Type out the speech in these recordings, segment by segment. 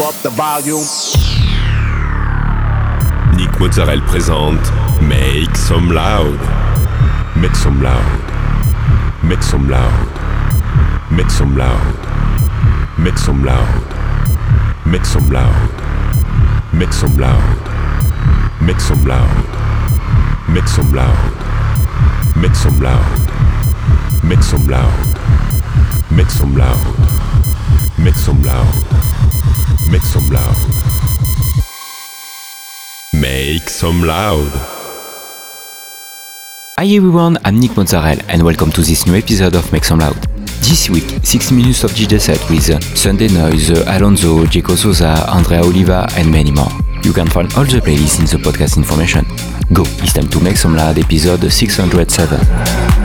up the volume. Nick Mozzarella présente Make Some Loud. Make some loud. Make some loud. Make some loud. Make some loud. Make some loud. Make some loud. Make some loud. Make some loud. Make some loud. Make some loud. Make some loud. Make some loud. Make some loud. Make some loud. Hi everyone, I'm Nick Mozzarella and welcome to this new episode of Make Some Loud. This week, 60 minutes of DJ set with Sunday Noise, Alonso, Jaco Souza, Andrea Oliva and many more. You can find all the playlists in the podcast information. Go, it's time to Make Some Loud episode 607.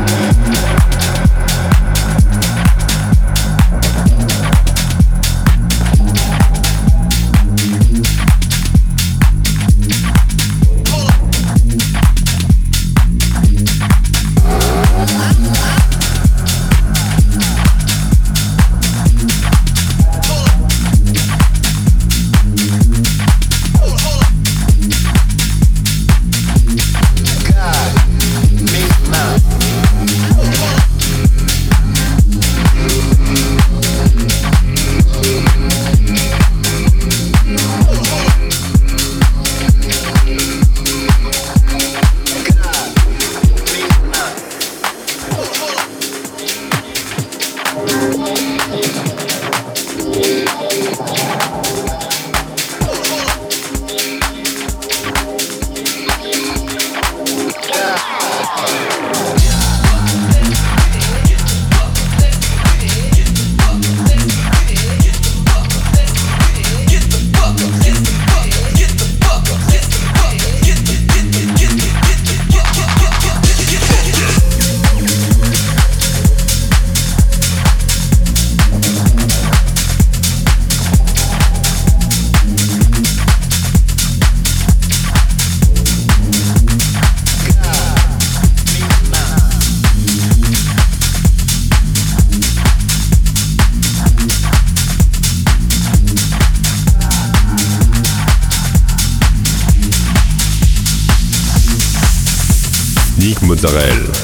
Mozzarella.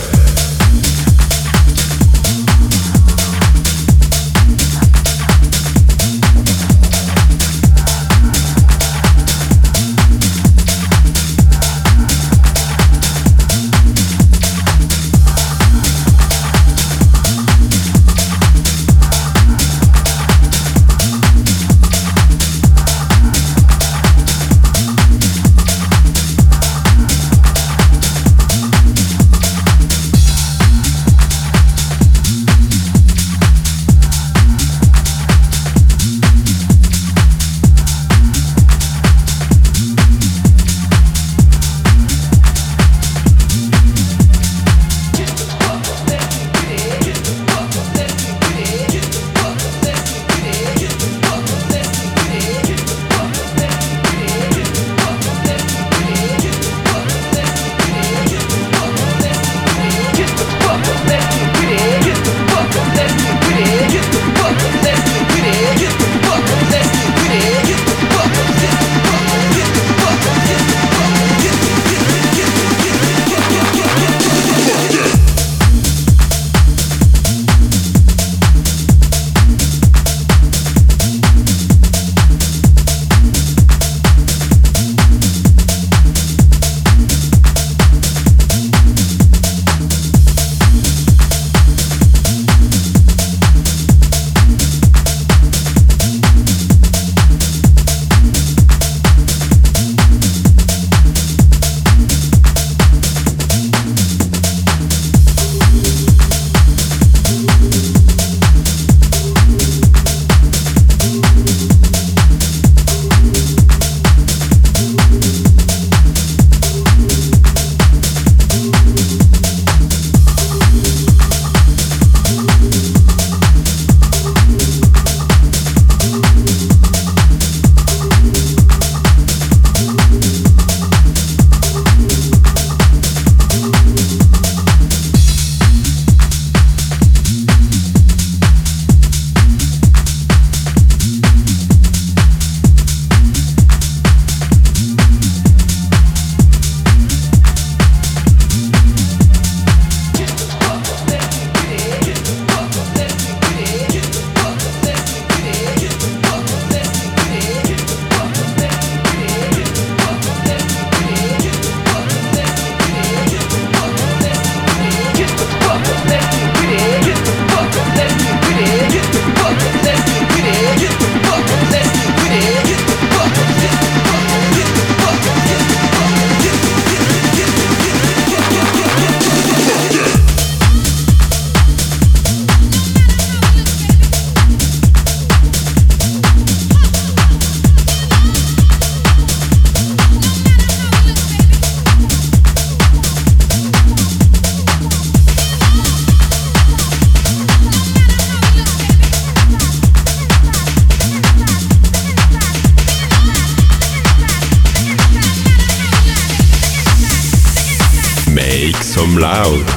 Some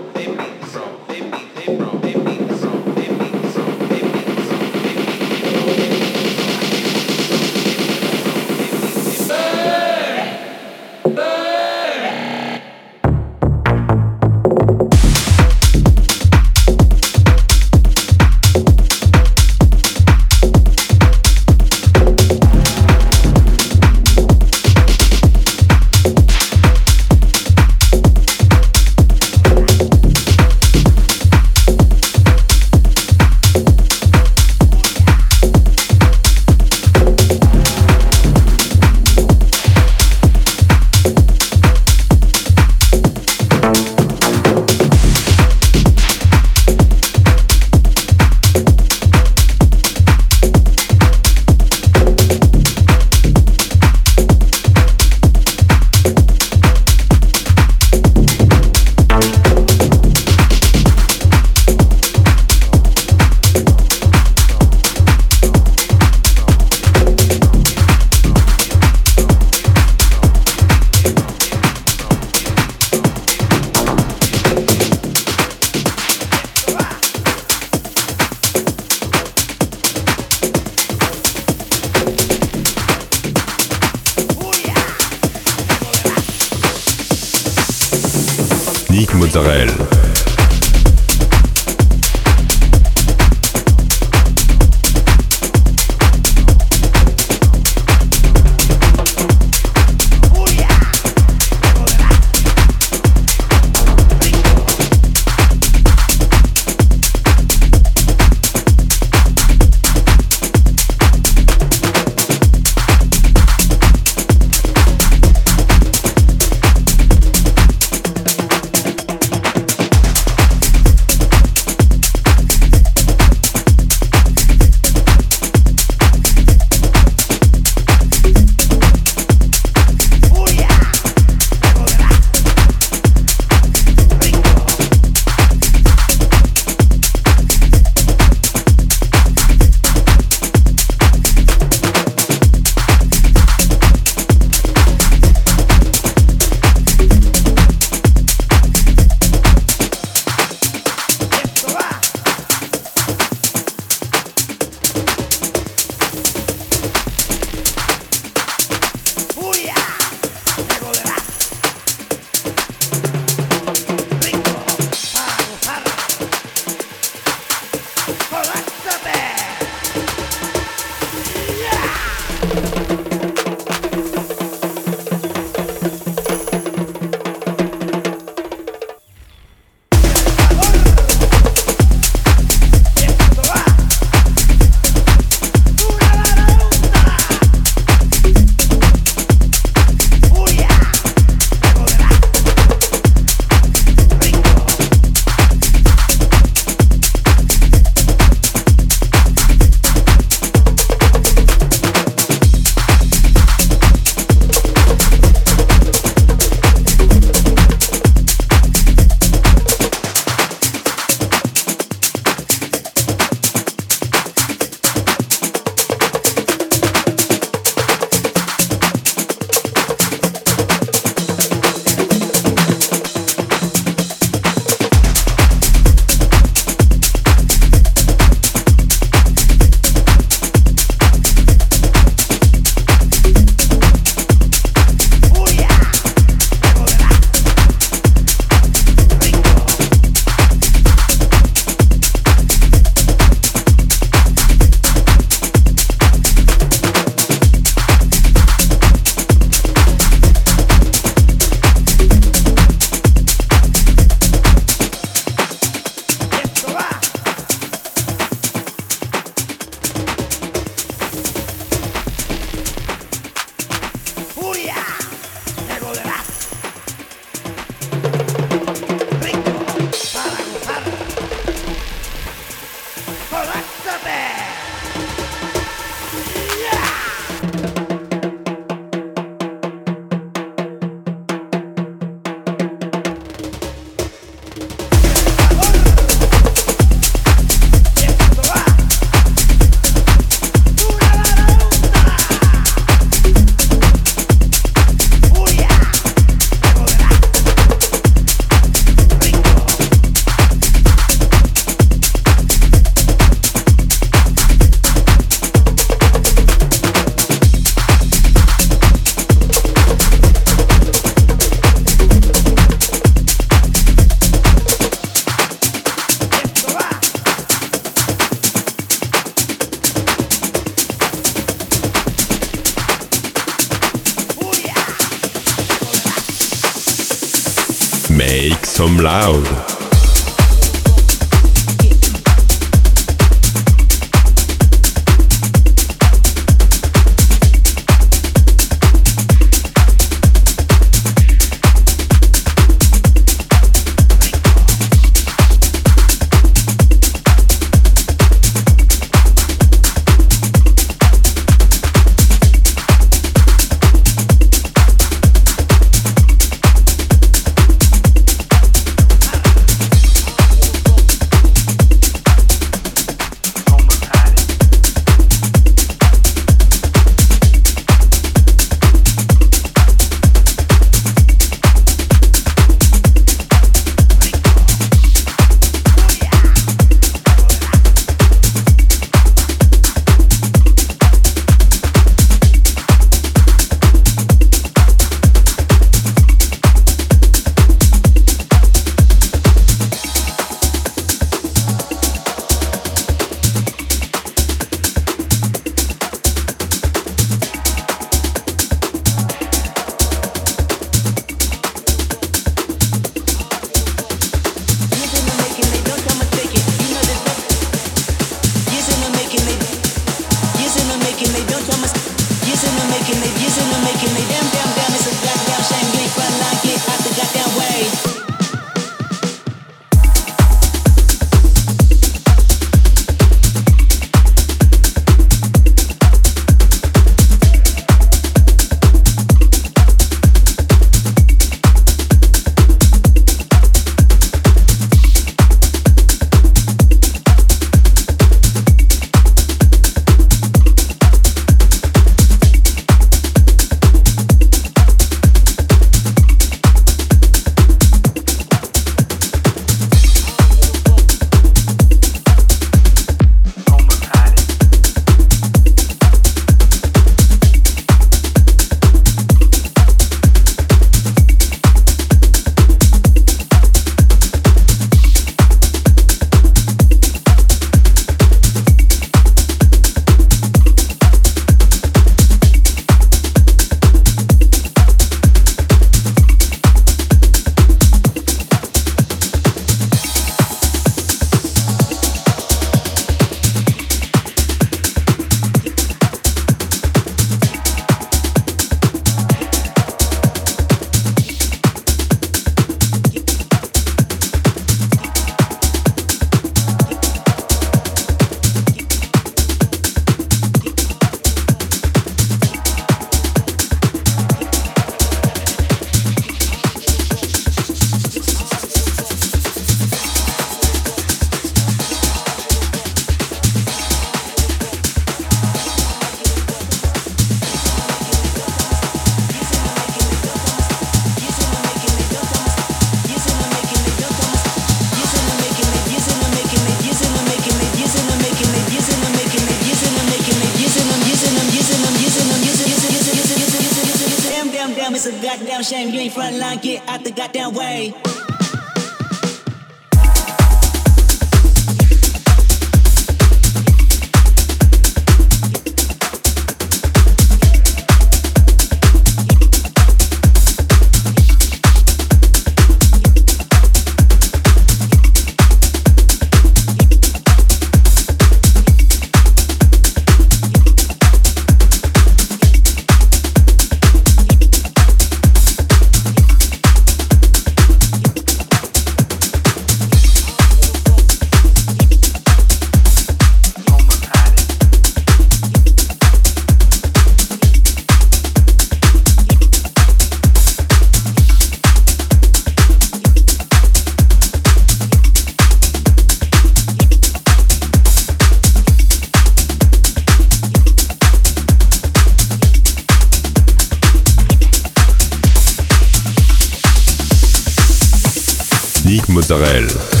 Mozzarella.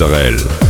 Make